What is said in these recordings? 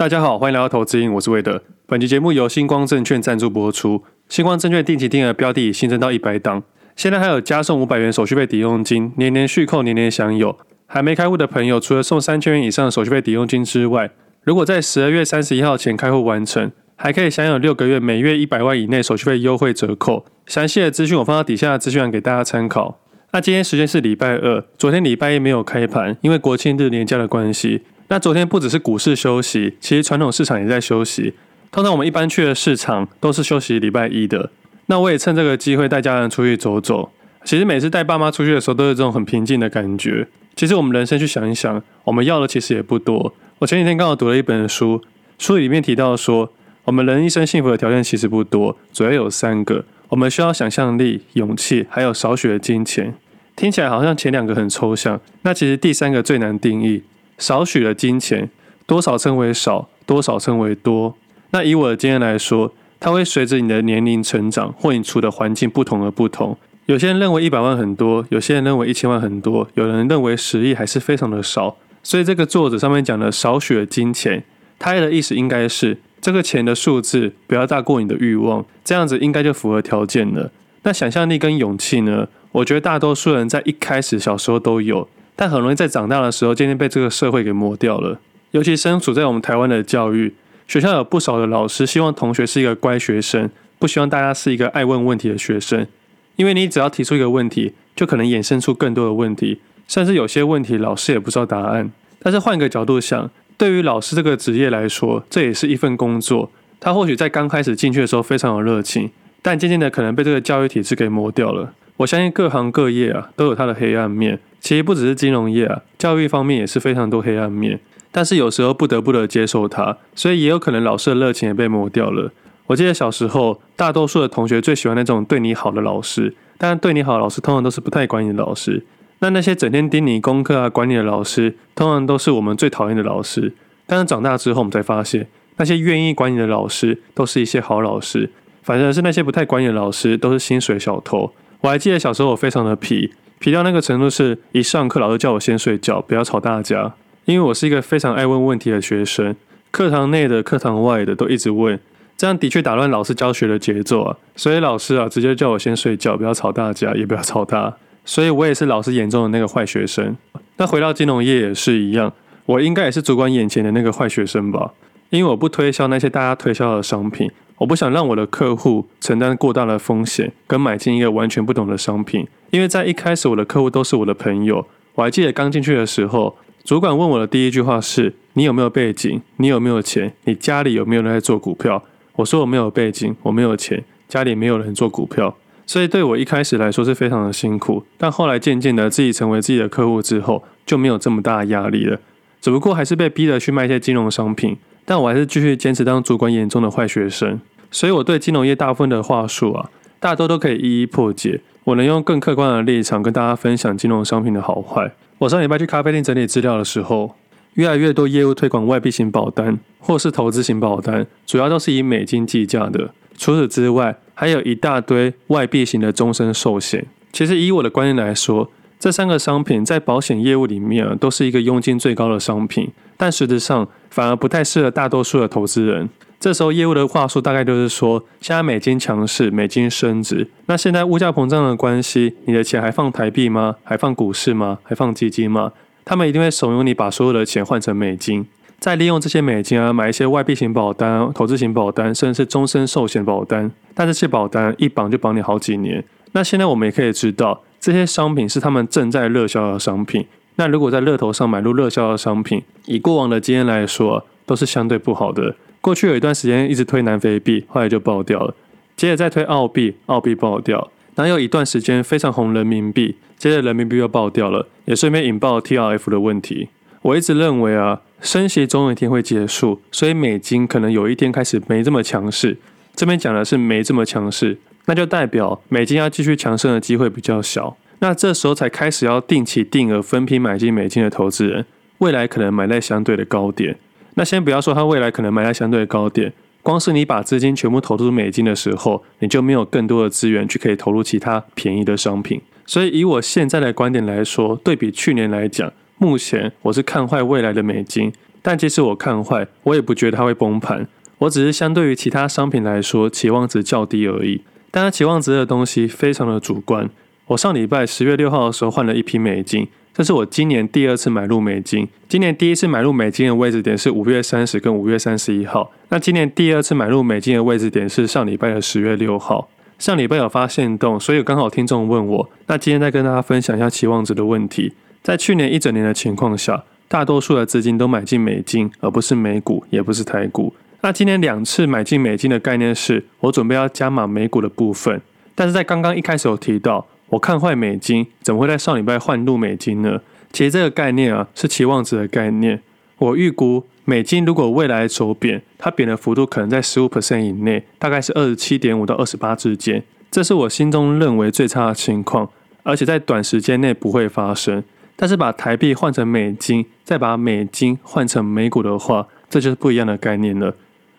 大家好，欢迎来到投资，我是魏德。本期节目由星光证券赞助播出。星光证券定期定额标的新增到一百档，现在还有加送五百元手续费抵用金，年年续扣，年年享有。还没开户的朋友，除了送三千元以上的手续费抵用金之外，如果在十二月三十一号前开户完成，还可以享有六个月每月一百万以内手续费优惠折扣。详细的资讯我放到底下的资讯栏给大家参考。那今天时间是礼拜二，昨天礼拜一没有开盘，因为国庆日连假的关系。那昨天不只是股市休息，其实传统市场也在休息。通常我们一般去的市场都是休息礼拜一的。那我也趁这个机会带家人出去走走。其实每次带爸妈出去的时候，都是这种很平静的感觉。其实我们人生去想一想，我们要的其实也不多。我前几天刚好读了一本书，书里面提到说，我们人一生幸福的条件其实不多，主要有三个。我们需要想象力、勇气，还有少许的金钱。听起来好像前两个很抽象，那其实第三个最难定义。少许的金钱，多少称为少，多少称为多。那以我的经验来说，它会随着你的年龄成长或你处的环境不同而不同。有些人认为一百万很多，有些人认为一千万很多，有人认为十亿还是非常的少。所以这个作者上面讲的少许的金钱，他的意思应该是这个钱的数字不要大过你的欲望，这样子应该就符合条件了。那想象力跟勇气呢？我觉得大多数人在一开始小时候都有，但很容易在长大的时候渐渐被这个社会给磨掉了。尤其身处在我们台湾的教育学校，有不少的老师希望同学是一个乖学生，不希望大家是一个爱问问题的学生。因为你只要提出一个问题，就可能衍生出更多的问题，甚至有些问题老师也不知道答案。但是换个角度想，对于老师这个职业来说，这也是一份工作。他或许在刚开始进去的时候非常有热情，但渐渐的可能被这个教育体制给磨掉了。我相信各行各业啊都有它的黑暗面，其实不只是金融业啊，教育方面也是非常多黑暗面。但是有时候不得不的接受它，所以也有可能老师的热情也被磨掉了。我记得小时候，大多数的同学最喜欢那种对你好的老师，但对你好的老师通常都是不太管你的老师。那那些整天盯你功课啊、管你的老师，通常都是我们最讨厌的老师。但是长大之后，我们才发现，那些愿意管你的老师，都是一些好老师。反正是那些不太管你的老师，都是薪水小偷。我还记得小时候我非常的皮，皮到那个程度是，一上课老师叫我先睡觉，不要吵大家。因为我是一个非常爱问问题的学生，课堂内的、课堂外的都一直问。这样的确打乱老师教学的节奏啊，所以老师啊直接叫我先睡觉，不要吵大家，也不要吵他。所以我也是老师眼中的那个坏学生。那回到金融业也是一样，我应该也是主管眼前的那个坏学生吧？因为我不推销那些大家推销的商品，我不想让我的客户承担过大的风险，跟买进一个完全不懂的商品。因为在一开始我的客户都是我的朋友，我还记得刚进去的时候，主管问我的第一句话是：你有没有背景？你有没有钱？你家里有没有人在做股票？我说我没有背景，我没有钱，家里没有人做股票，所以对我一开始来说是非常的辛苦。但后来渐渐的自己成为自己的客户之后，就没有这么大的压力了。只不过还是被逼着去卖一些金融商品，但我还是继续坚持当主管眼中的坏学生。所以我对金融业大部分的话术啊，大多都可以一一破解。我能用更客观的立场跟大家分享金融商品的好坏。我上礼拜去咖啡店整理资料的时候，越来越多业务推广外币型保单或是投资型保单，主要都是以美金计价的。除此之外，还有一大堆外币型的终身寿险。其实以我的观念来说，这三个商品在保险业务里面啊，都是一个佣金最高的商品，但实质上反而不太适合大多数的投资人。这时候业务的话术大概就是说，现在美金强势，美金升值，那现在物价膨胀的关系，你的钱还放台币吗？还放股市吗？还放基金吗？他们一定会怂恿你把所有的钱换成美金，再利用这些美金啊买一些外币型保单、投资型保单，甚至是终身寿险保单。但这些保单一绑就绑你好几年。那现在我们也可以知道，这些商品是他们正在热销的商品。那如果在乐头上买入热销的商品，以过往的经验来说，都是相对不好的。过去有一段时间一直推南非币，后来就爆掉了。接着再推澳币，澳币爆掉。然后有一段时间非常红人民币，接着人民币又爆掉了，也顺便引爆 TRF 的问题。我一直认为啊，升息总有一天会结束，所以美金可能有一天开始没这么强势。这边讲的是没这么强势，那就代表美金要继续强盛的机会比较小。那这时候才开始要定期定额分批买进美金的投资人，未来可能买在相对的高点。那先不要说它未来可能买在相对高点。光是你把资金全部投入美金的时候，你就没有更多的资源去可以投入其他便宜的商品。所以以我现在的观点来说，对比去年来讲，目前我是看坏未来的美金，但即使我看坏，我也不觉得它会崩盘。我只是相对于其他商品来说，期望值较低而已。但它期望值的东西非常的主观。我上礼拜十月六号的时候换了一批美金，这是我今年第二次买入美金。今年第一次买入美金的位置点是五月三十跟五月三十一号。那今年第二次买入美金的位置点是上礼拜的十月六号。上礼拜有发现动，所以刚好听众问我，那今天再跟大家分享一下期望值的问题。在去年一整年的情况下，大多数的资金都买进美金，而不是美股，也不是台股。那今年两次买进美金的概念是，我准备要加码美股的部分，但是在刚刚一开始有提到。我看坏美金，怎么会在上礼拜换入美金呢？其实这个概念啊，是期望值的概念。我预估美金如果未来走贬，它贬的幅度可能在十五 percent 以内，大概是二十七点五到二十八之间。这是我心中认为最差的情况，而且在短时间内不会发生。但是把台币换成美金，再把美金换成美股的话，这就是不一样的概念了。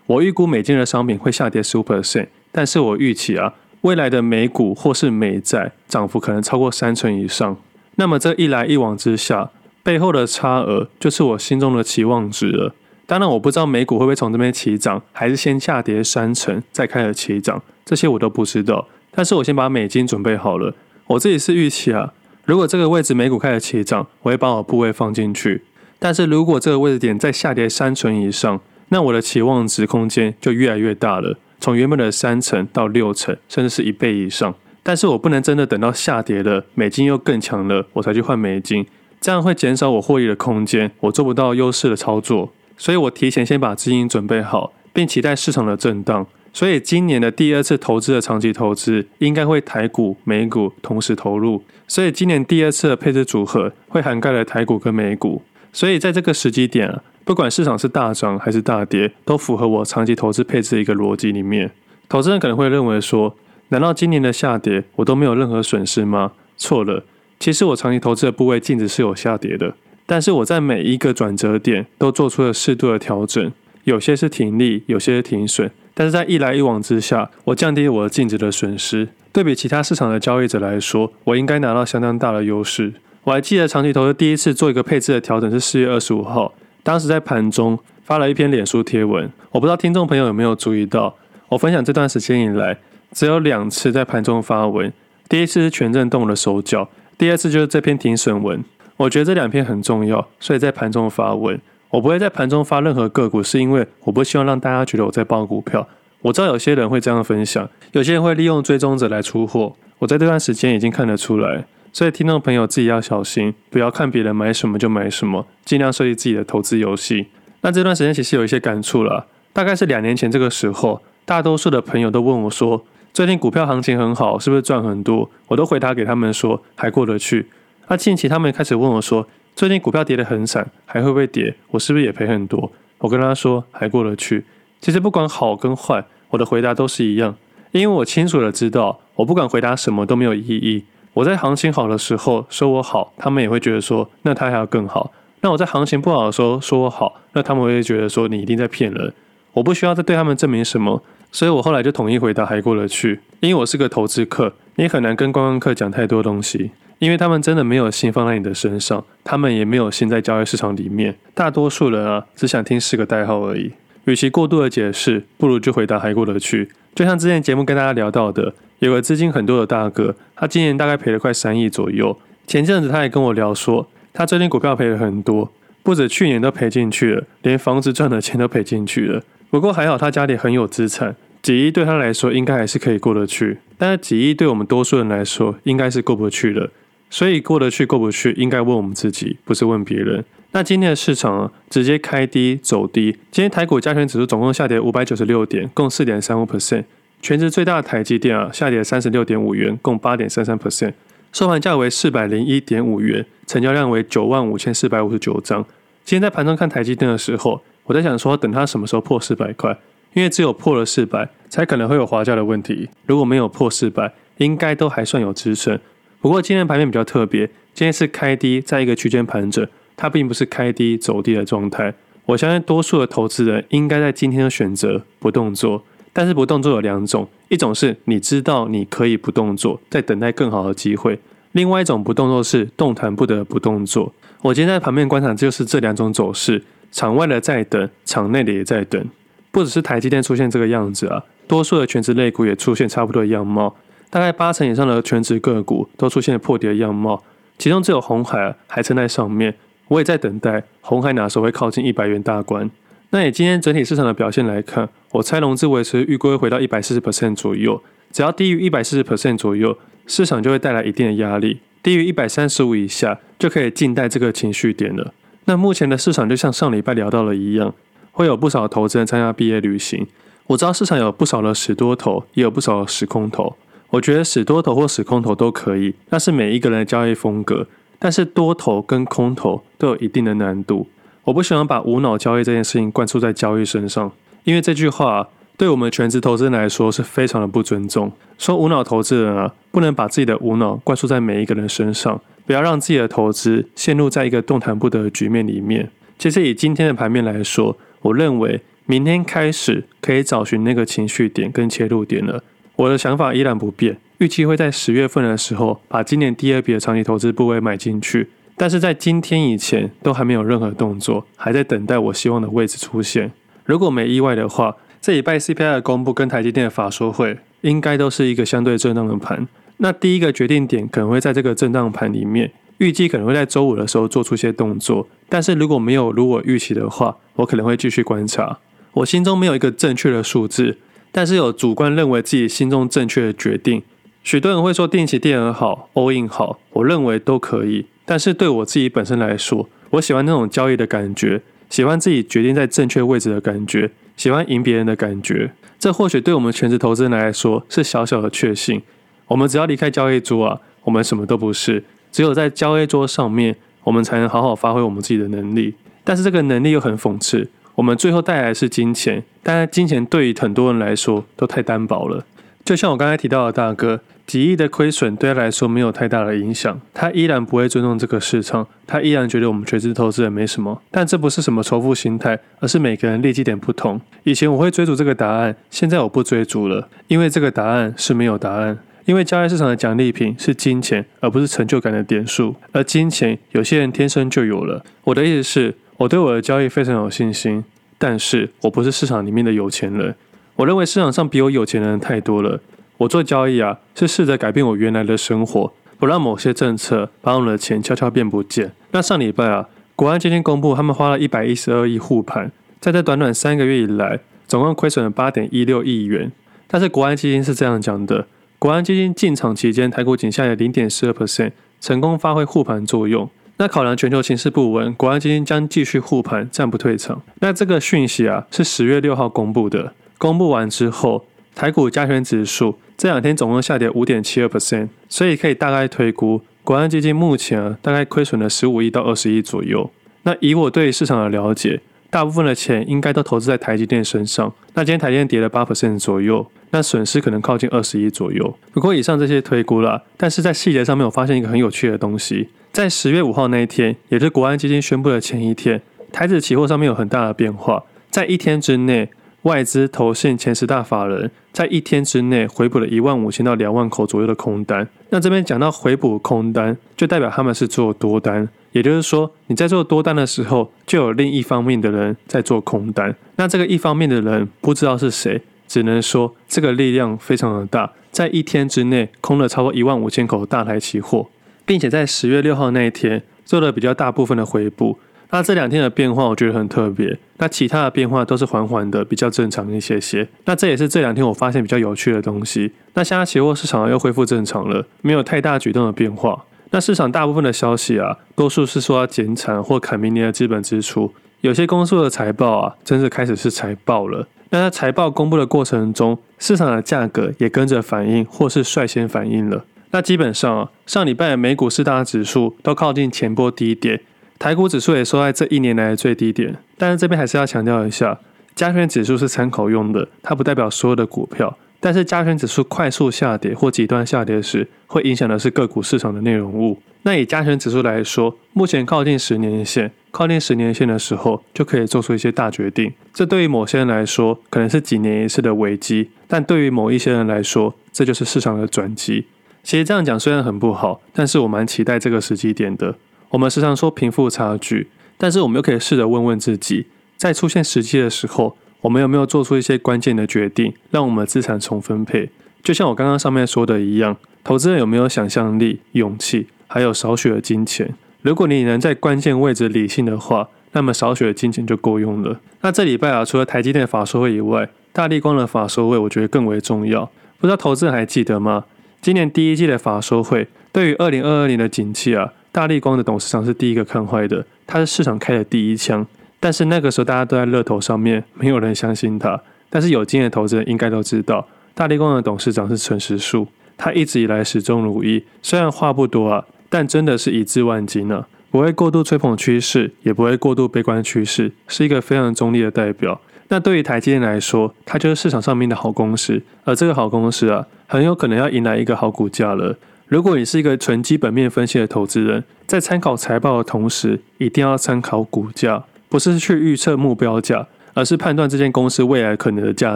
我预估美金的商品会下跌十五 percent，但是我预期啊。未来的美股或是美债涨幅可能超过三成以上，那么这一来一往之下，背后的差额就是我心中的期望值了。当然，我不知道美股会不会从这边起涨，还是先下跌三成再开始起涨，这些我都不知道。但是我先把美金准备好了，我自己是预期啊，如果这个位置美股开始起涨，我会把我部位放进去。但是如果这个位置点再下跌三成以上，那我的期望值空间就越来越大了。从原本的三成到六成，甚至是一倍以上，但是我不能真的等到下跌了，美金又更强了，我才去换美金，这样会减少我获利的空间，我做不到优势的操作，所以我提前先把资金准备好，并期待市场的震荡。所以今年的第二次投资的长期投资，应该会台股、美股同时投入，所以今年第二次的配置组合会涵盖了台股跟美股，所以在这个时机点啊。不管市场是大涨还是大跌，都符合我长期投资配置的一个逻辑里面。投资人可能会认为说，难道今年的下跌我都没有任何损失吗？错了，其实我长期投资的部位净值是有下跌的，但是我在每一个转折点都做出了适度的调整，有些是停利，有些是停损，但是在一来一往之下，我降低我的净值的损失。对比其他市场的交易者来说，我应该拿到相当大的优势。我还记得长期投资第一次做一个配置的调整是四月二十五号。当时在盘中发了一篇脸书贴文，我不知道听众朋友有没有注意到，我分享这段时间以来，只有两次在盘中发文，第一次是权证动了手脚，第二次就是这篇停损文。我觉得这两篇很重要，所以在盘中发文。我不会在盘中发任何个股，是因为我不希望让大家觉得我在抱股票。我知道有些人会这样分享，有些人会利用追踪者来出货，我在这段时间已经看得出来。所以，听众朋友自己要小心，不要看别人买什么就买什么，尽量设计自己的投资游戏。那这段时间其实有一些感触了，大概是两年前这个时候，大多数的朋友都问我说，最近股票行情很好，是不是赚很多？我都回答给他们说，还过得去。那近期他们开始问我说，最近股票跌得很惨，还会不会跌？我是不是也赔很多？我跟他说，还过得去。其实不管好跟坏，我的回答都是一样，因为我清楚的知道，我不管回答什么都没有意义。我在行情好的时候说我好，他们也会觉得说，那他还要更好。那我在行情不好的时候说我好，那他们会觉得说，你一定在骗人。我不需要再对他们证明什么，所以我后来就统一回答还过得去。因为我是个投资客，你很难跟观光客讲太多东西，因为他们真的没有心放在你的身上，他们也没有心在交易市场里面。大多数人啊，只想听四个代号而已。与其过度的解释，不如就回答还过得去。就像之前节目跟大家聊到的。有个资金很多的大哥，他今年大概赔了快三亿左右。前阵子他也跟我聊说，他最近股票赔了很多，不止去年都赔进去了，连房子赚的钱都赔进去了。不过还好他家里很有资产，几亿对他来说应该还是可以过得去。但是几亿对我们多数人来说应该是过不去的。所以过得去过不去，应该问我们自己，不是问别人。那今天的市场，直接开低走低。今天台股加权指数总共下跌五百九十六点，共四点三五 percent。全值最大的台积电啊，下跌三十六点五元，共八点三三 percent，收盘价为四百零一点五元，成交量为九万五千四百五十九张。今天在盘中看台积电的时候，我在想说，等它什么时候破四百块？因为只有破了四百，才可能会有滑价的问题。如果没有破四百，应该都还算有支撑。不过今天盘面比较特别，今天是开低，在一个区间盘整，它并不是开低走低的状态。我相信多数的投资人应该在今天的选择不动作。但是不动作有两种，一种是你知道你可以不动作，在等待更好的机会；另外一种不动作是动弹不得不动作。我今天在旁边观察，就是这两种走势。场外的在等，场内的也在等。不只是台积电出现这个样子啊，多数的全职类股也出现差不多的样貌。大概八成以上的全职个股都出现了破底的样貌，其中只有红海还撑在上面。我也在等待红海哪时候会靠近一百元大关。那以今天整体市场的表现来看，我猜融资维持预估会回到一百四十 percent 左右，只要低于一百四十 percent 左右，市场就会带来一定的压力。低于一百三十五以下，就可以静待这个情绪点了。那目前的市场就像上礼拜聊到了一样，会有不少投资人参加毕业旅行。我知道市场有不少的死多头，也有不少的死空头。我觉得死多头或死空头都可以，那是每一个人的交易风格。但是多头跟空头都有一定的难度。我不喜欢把无脑交易这件事情灌输在交易身上，因为这句话对我们全职投资人来说是非常的不尊重。说无脑投资人啊，不能把自己的无脑灌输在每一个人身上，不要让自己的投资陷入在一个动弹不得的局面里面。其实以今天的盘面来说，我认为明天开始可以找寻那个情绪点跟切入点了。我的想法依然不变，预期会在十月份的时候把今年第二笔的长期投资部位买进去。但是在今天以前都还没有任何动作，还在等待我希望的位置出现。如果没意外的话，这礼拜 CPI 的公布跟台积电的法说会，应该都是一个相对震荡的盘。那第一个决定点可能会在这个震荡盘里面，预计可能会在周五的时候做出一些动作。但是如果没有如我预期的话，我可能会继续观察。我心中没有一个正确的数字，但是有主观认为自己心中正确的决定。许多人会说定期定额好，all in 好，我认为都可以。但是对我自己本身来说，我喜欢那种交易的感觉，喜欢自己决定在正确位置的感觉，喜欢赢别人的感觉。这或许对我们全职投资人来说是小小的确幸。我们只要离开交易桌啊，我们什么都不是。只有在交易桌上面，我们才能好好发挥我们自己的能力。但是这个能力又很讽刺，我们最后带来的是金钱，但是金钱对于很多人来说都太单薄了。就像我刚才提到的大哥。几亿的亏损对他来说没有太大的影响，他依然不会尊重这个市场，他依然觉得我们垂直投资人没什么。但这不是什么仇富心态，而是每个人利基点不同。以前我会追逐这个答案，现在我不追逐了，因为这个答案是没有答案。因为交易市场的奖励品是金钱，而不是成就感的点数。而金钱有些人天生就有了。我的意思是，我对我的交易非常有信心，但是我不是市场里面的有钱人。我认为市场上比我有钱的人太多了。我做交易啊，是试着改变我原来的生活，不让某些政策把我们的钱悄悄变不见。那上礼拜啊，国安基金公布，他们花了一百一十二亿护盘，在这短短三个月以来，总共亏损了八点一六亿元。但是国安基金是这样讲的：国安基金进场期间，台股仅下跌零点四二 percent，成功发挥护盘作用。那考量全球形势不稳，国安基金将继续护盘，暂不退场。那这个讯息啊，是十月六号公布的。公布完之后，台股加权指数。这两天总共下跌五点七二 percent，所以可以大概推估，国安基金目前大概亏损了十五亿到二十亿左右。那以我对市场的了解，大部分的钱应该都投资在台积电身上。那今天台积电跌了八 percent 左右，那损失可能靠近二十亿左右。不过以上这些推估啦，但是在细节上面我发现一个很有趣的东西，在十月五号那一天，也就是国安基金宣布的前一天，台指期货上面有很大的变化，在一天之内。外资投信前十大法人在一天之内回补了一万五千到两万口左右的空单。那这边讲到回补空单，就代表他们是做多单，也就是说你在做多单的时候，就有另一方面的人在做空单。那这个一方面的人不知道是谁，只能说这个力量非常的大，在一天之内空了超过一万五千口大台期货，并且在十月六号那一天做了比较大部分的回补。那这两天的变化我觉得很特别，那其他的变化都是缓缓的，比较正常一些些。那这也是这两天我发现比较有趣的东西。那现在期货市场又恢复正常了，没有太大举动的变化。那市场大部分的消息啊，多数是说要减产或砍明年的资本支出。有些公司的财报啊，真是开始是财报了。那在财报公布的过程中，市场的价格也跟着反应，或是率先反应了。那基本上啊，上礼拜的美股四大指数都靠近前波低点。台股指数也收在这一年来的最低点，但是这边还是要强调一下，加权指数是参考用的，它不代表所有的股票。但是加权指数快速下跌或极端下跌时，会影响的是个股市场的内容物。那以加权指数来说，目前靠近十年线，靠近十年线的时候，就可以做出一些大决定。这对于某些人来说，可能是几年一次的危机，但对于某一些人来说，这就是市场的转机。其实这样讲虽然很不好，但是我蛮期待这个时机点的。我们时常说贫富差距，但是我们又可以试着问问自己，在出现时机的时候，我们有没有做出一些关键的决定，让我们资产重分配？就像我刚刚上面说的一样，投资人有没有想象力、勇气，还有少许的金钱？如果你能在关键位置理性的话，那么少许的金钱就够用了。那这礼拜啊，除了台积电的法说会以外，大立光的法说会我觉得更为重要。不知道投资人还记得吗？今年第一季的法说会，对于二零二二年的景气啊，大立光的董事长是第一个看坏的，他是市场开的第一枪。但是那个时候大家都在乐透上面，没有人相信他。但是有经验的投资人应该都知道，大立光的董事长是陈时树，他一直以来始终如一，虽然话不多啊。但真的是一字万金呢、啊，不会过度吹捧趋势，也不会过度悲观趋势，是一个非常中立的代表。那对于台积电来说，它就是市场上面的好公司，而这个好公司啊，很有可能要迎来一个好股价了。如果你是一个纯基本面分析的投资人，在参考财报的同时，一定要参考股价，不是去预测目标价，而是判断这间公司未来可能的价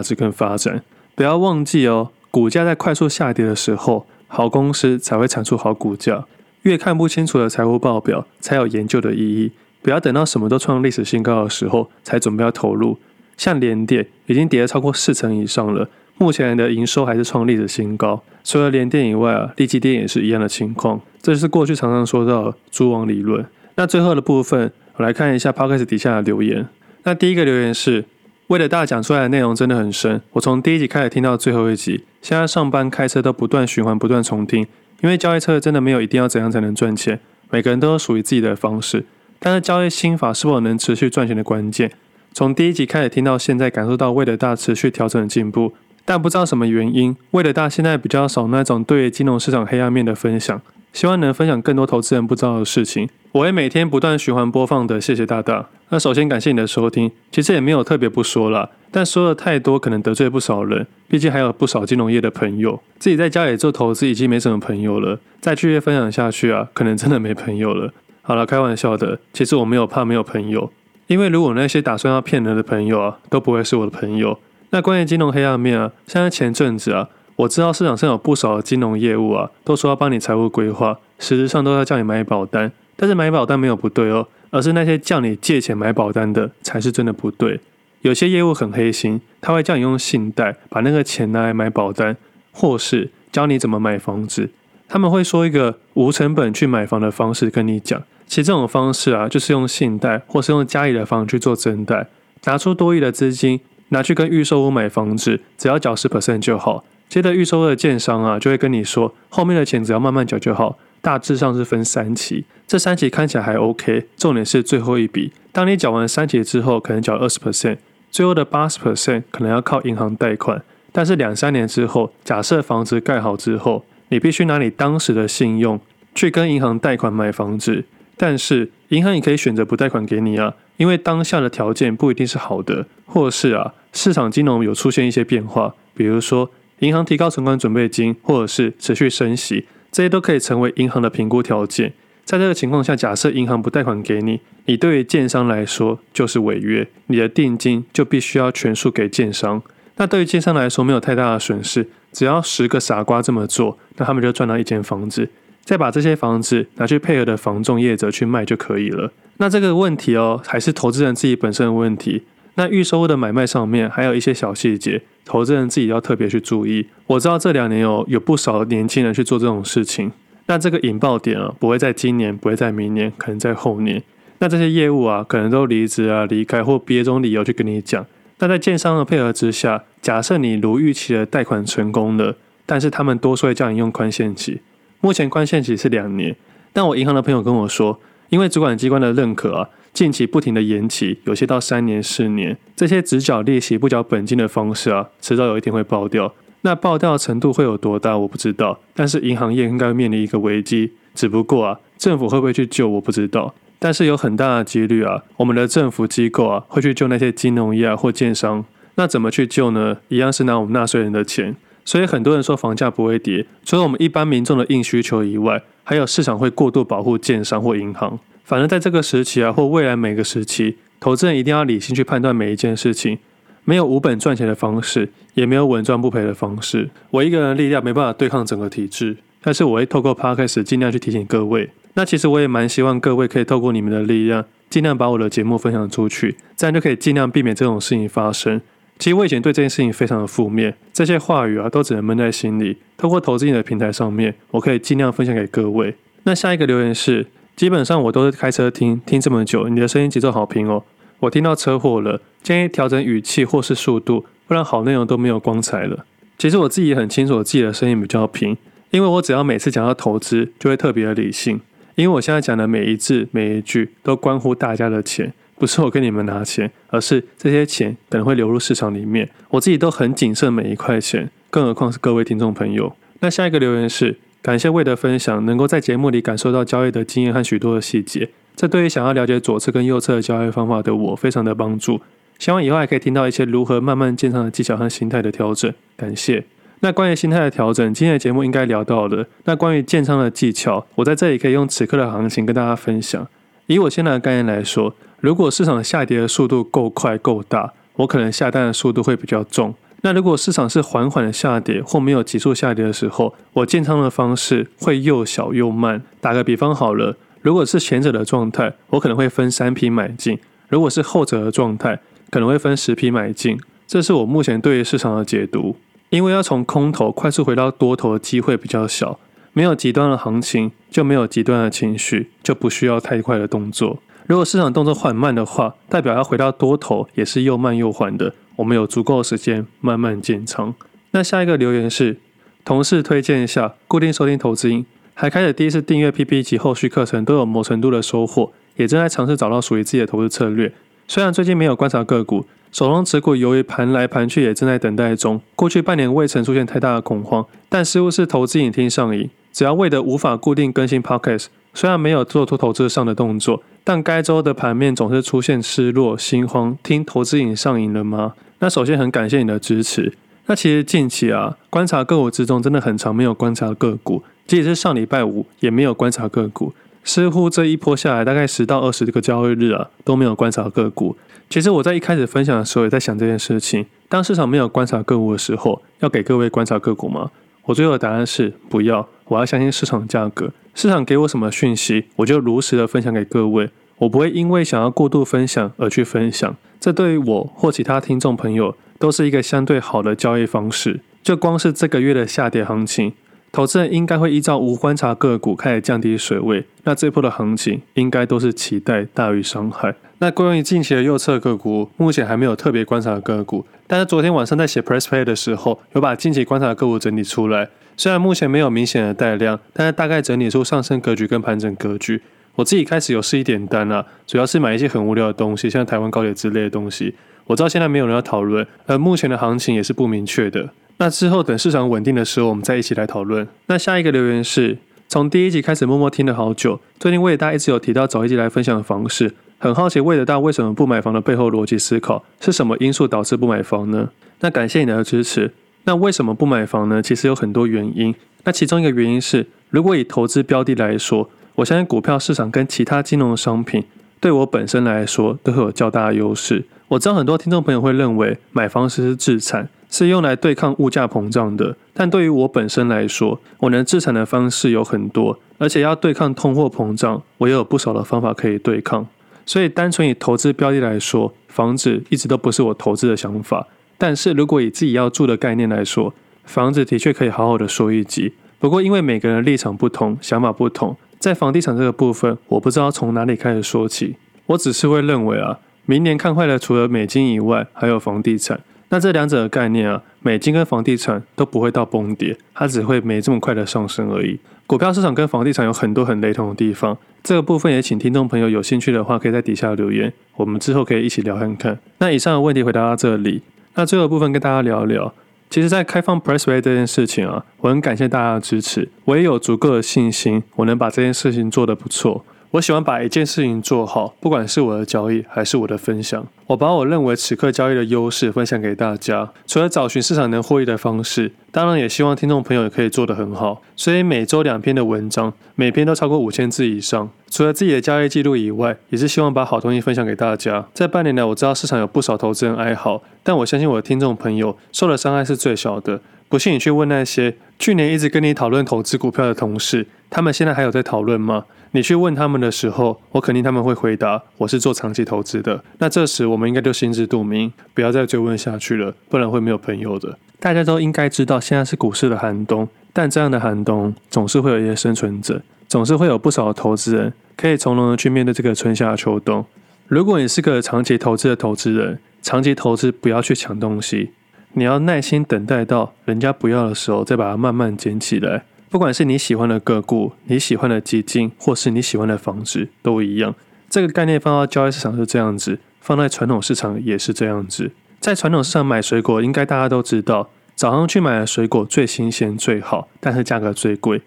值跟发展。不要忘记哦，股价在快速下跌的时候，好公司才会产出好股价。越看不清楚的财务报表，才有研究的意义。不要等到什么都创历史新高的时候，才准备要投入。像联电已经跌了超过四成以上了，目前的营收还是创历史新高。除了联电以外啊，力积电也是一样的情况。这是过去常常说到的蛛网理论。那最后的部分，我来看一下 Podcast 底下的留言。那第一个留言是：为了大讲出来的内容真的很深，我从第一集开始听到最后一集，现在上班开车都不断循环，不断重听。因为交易策略真的没有一定要怎样才能赚钱，每个人都有属于自己的方式。但是交易心法是否能持续赚钱的关键。从第一集开始听到现在，感受到为了大持续调整的进步，但不知道什么原因，为了大现在比较少那种对金融市场黑暗面的分享。希望能分享更多投资人不知道的事情。我会每天不断循环播放的，谢谢大大。那首先感谢你的收听，其实也没有特别不说啦，但说的太多可能得罪不少人，毕竟还有不少金融业的朋友。自己在家里做投资已经没什么朋友了，再继续分享下去啊，可能真的没朋友了。好了，开玩笑的，其实我没有怕没有朋友，因为如果那些打算要骗人的朋友啊，都不会是我的朋友。那关于金融黑暗面啊，像在前阵子啊。我知道市场上有不少的金融业务啊，都说要帮你财务规划，实质上都要叫你买保单。但是买保单没有不对哦，而是那些叫你借钱买保单的才是真的不对。有些业务很黑心，他会叫你用信贷把那个钱拿来买保单，或是教你怎么买房子。他们会说一个无成本去买房的方式跟你讲，其实这种方式啊，就是用信贷或是用家里的房去做增贷，拿出多余的资金拿去跟预售屋买房子，只要缴十 percent 就好。接着预售的建商啊，就会跟你说，后面的钱只要慢慢缴就好。大致上是分三期，这三期看起来还 OK。重点是最后一笔，当你缴完三期之后，可能缴二十 percent，最后的八十 percent 可能要靠银行贷款。但是两三年之后，假设房子盖好之后，你必须拿你当时的信用去跟银行贷款买房子。但是银行也可以选择不贷款给你啊，因为当下的条件不一定是好的，或是啊市场金融有出现一些变化，比如说。银行提高存款准备金，或者是持续升息，这些都可以成为银行的评估条件。在这个情况下，假设银行不贷款给你，你对于建商来说就是违约，你的定金就必须要全数给建商。那对于建商来说没有太大的损失，只要十个傻瓜这么做，那他们就赚到一间房子，再把这些房子拿去配合的房仲业者去卖就可以了。那这个问题哦，还是投资人自己本身的问题。那预售屋的买卖上面还有一些小细节，投资人自己要特别去注意。我知道这两年有有不少年轻人去做这种事情，那这个引爆点啊，不会在今年，不会在明年，可能在后年。那这些业务啊，可能都离职啊、离开或别种理由去跟你讲。那在建商的配合之下，假设你如预期的贷款成功了，但是他们多说叫你用宽限期。目前宽限期是两年，但我银行的朋友跟我说，因为主管机关的认可啊。近期不停的延期，有些到三年、四年，这些只缴利息不缴本金的方式啊，迟早有一天会爆掉。那爆掉的程度会有多大，我不知道。但是银行业应该面临一个危机，只不过啊，政府会不会去救，我不知道。但是有很大的几率啊，我们的政府机构啊，会去救那些金融业啊或建商。那怎么去救呢？一样是拿我们纳税人的钱。所以很多人说房价不会跌，除了我们一般民众的硬需求以外，还有市场会过度保护建商或银行。反正在这个时期啊，或未来每个时期，投资人一定要理性去判断每一件事情，没有无本赚钱的方式，也没有稳赚不赔的方式。我一个人的力量没办法对抗整个体制，但是我会透过 Podcast 尽量去提醒各位，那其实我也蛮希望各位可以透过你们的力量，尽量把我的节目分享出去，这样就可以尽量避免这种事情发生。其实我以前对这件事情非常的负面，这些话语啊都只能闷在心里。透过投资你的平台上面，我可以尽量分享给各位。那下一个留言是，基本上我都是开车听，听这么久，你的声音节奏好平哦。我听到车祸了，建议调整语气或是速度，不然好内容都没有光彩了。其实我自己也很清楚，我自己的声音比较平，因为我只要每次讲到投资，就会特别的理性。因为我现在讲的每一字每一句，都关乎大家的钱。不是我跟你们拿钱，而是这些钱可能会流入市场里面。我自己都很谨慎每一块钱，更何况是各位听众朋友。那下一个留言是感谢魏的分享，能够在节目里感受到交易的经验和许多的细节，这对于想要了解左侧跟右侧的交易方法的我非常的帮助。希望以后还可以听到一些如何慢慢建仓的技巧和心态的调整。感谢。那关于心态的调整，今天的节目应该聊到了。那关于建仓的技巧，我在这里可以用此刻的行情跟大家分享。以我现在的概念来说。如果市场下跌的速度够快够大，我可能下单的速度会比较重。那如果市场是缓缓的下跌或没有急速下跌的时候，我建仓的方式会又小又慢。打个比方好了，如果是前者的状态，我可能会分三批买进；如果是后者的状态，可能会分十批买进。这是我目前对于市场的解读。因为要从空头快速回到多头的机会比较小，没有极端的行情，就没有极端的情绪，就不需要太快的动作。如果市场动作缓慢的话，代表要回到多头也是又慢又缓的。我们有足够的时间慢慢建仓。那下一个留言是，同事推荐下固定收听投资瘾，还开始第一次订阅 PP 及后续课程，都有某程度的收获，也正在尝试找到属于自己的投资策略。虽然最近没有观察个股，手中持股由于盘来盘去也正在等待中，过去半年未曾出现太大的恐慌，但似乎是投资瘾听上瘾。只要为的无法固定更新 Podcast，虽然没有做出投资上的动作。但该周的盘面总是出现失落、心慌，听投资瘾上瘾了吗？那首先很感谢你的支持。那其实近期啊，观察个股之中真的很长没有观察个股，即使是上礼拜五也没有观察个股。似乎这一波下来，大概十到二十个交易日啊，都没有观察个股。其实我在一开始分享的时候也在想这件事情：当市场没有观察个股的时候，要给各位观察个股吗？我最后的答案是不要。我要相信市场价格，市场给我什么讯息，我就如实的分享给各位。我不会因为想要过度分享而去分享，这对于我或其他听众朋友都是一个相对好的交易方式。就光是这个月的下跌行情，投资人应该会依照无观察个股开始降低水位。那这波的行情应该都是期待大于伤害。那关于近期的右侧个股，目前还没有特别观察的个股，但是昨天晚上在写 Press Play 的时候，有把近期观察的个股整理出来。虽然目前没有明显的带量，但是大概整理出上升格局跟盘整格局。我自己开始有试一点单了，主要是买一些很无聊的东西，像台湾高铁之类的东西。我知道现在没有人要讨论，而目前的行情也是不明确的。那之后等市场稳定的时候，我们再一起来讨论。那下一个留言是，从第一集开始默默听了好久，最近魏大一直有提到找一集来分享的房市，很好奇魏大为什么不买房的背后逻辑思考是什么因素导致不买房呢？那感谢你的支持。那为什么不买房呢？其实有很多原因。那其中一个原因是，如果以投资标的来说，我相信股票市场跟其他金融商品对我本身来说都会有较大的优势。我知道很多听众朋友会认为买房是资产，是用来对抗物价膨胀的。但对于我本身来说，我能资产的方式有很多，而且要对抗通货膨胀，我也有不少的方法可以对抗。所以单纯以投资标的来说，房子一直都不是我投资的想法。但是如果以自己要住的概念来说，房子的确可以好好的说一集。不过因为每个人立场不同，想法不同。在房地产这个部分，我不知道从哪里开始说起。我只是会认为啊，明年看坏的除了美金以外，还有房地产。那这两者的概念啊，美金跟房地产都不会到崩跌，它只会没这么快的上升而已。股票市场跟房地产有很多很雷同的地方，这个部分也请听众朋友有兴趣的话，可以在底下留言，我们之后可以一起聊看看。那以上的问题回答到这里，那最后部分跟大家聊一聊。其实，在开放 Pressway 这件事情啊，我很感谢大家的支持，我也有足够的信心，我能把这件事情做得不错。我喜欢把一件事情做好，不管是我的交易还是我的分享，我把我认为此刻交易的优势分享给大家。除了找寻市场能获益的方式，当然也希望听众朋友也可以做得很好。所以每周两篇的文章，每篇都超过五千字以上。除了自己的交易记录以外，也是希望把好东西分享给大家。在半年来，我知道市场有不少投资人哀嚎，但我相信我的听众朋友受的伤害是最小的。不信你去问那些去年一直跟你讨论投资股票的同事，他们现在还有在讨论吗？你去问他们的时候，我肯定他们会回答我是做长期投资的。那这时我们应该就心知肚明，不要再追问下去了，不然会没有朋友的。大家都应该知道，现在是股市的寒冬，但这样的寒冬总是会有一些生存者，总是会有不少的投资人可以从容的去面对这个春夏秋冬。如果你是个长期投资的投资人，长期投资不要去抢东西，你要耐心等待到人家不要的时候，再把它慢慢捡起来。不管是你喜欢的个股、你喜欢的基金，或是你喜欢的房子，都一样。这个概念放到交易市场是这样子，放在传统市场也是这样子。在传统市场买水果，应该大家都知道，早上去买的水果最新鲜最好，但是价格最贵。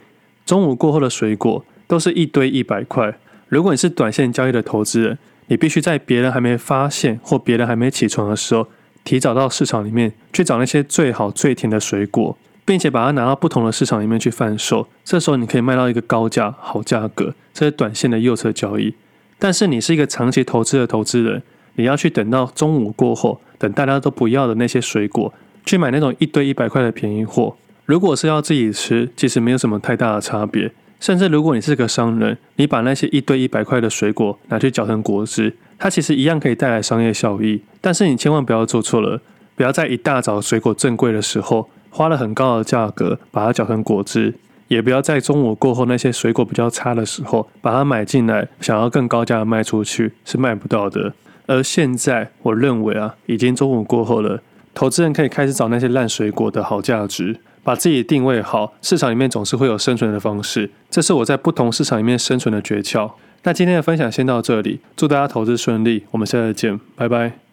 中午过后的水果都是一堆一百块。如果你是短线交易的投资人，你必须在别人还没发现或别人还没起床的时候，提早到市场里面去找那些最好最甜的水果，并且把它拿到不同的市场里面去贩售。这时候你可以卖到一个高价好价格，这是短线的右侧交易。但是你是一个长期投资的投资人，你要去等到中午过后，等大家都不要的那些水果，去买那种一堆一百块的便宜货。如果是要自己吃，其实没有什么太大的差别。甚至如果你是个商人，你把那些一堆一百块的水果拿去搅成果汁，它其实一样可以带来商业效益。但是你千万不要做错了，不要在一大早水果正贵的时候，花了很高的价格把它搅成果汁，也不要在中午过后那些水果比较差的时候把它买进来，想要更高价的卖出去，是卖不到的。而现在我认为啊，已经中午过后了，投资人可以开始找那些烂水果的好价值。把自己定位好，市场里面总是会有生存的方式，这是我在不同市场里面生存的诀窍。那今天的分享先到这里，祝大家投资顺利，我们下次见，拜拜。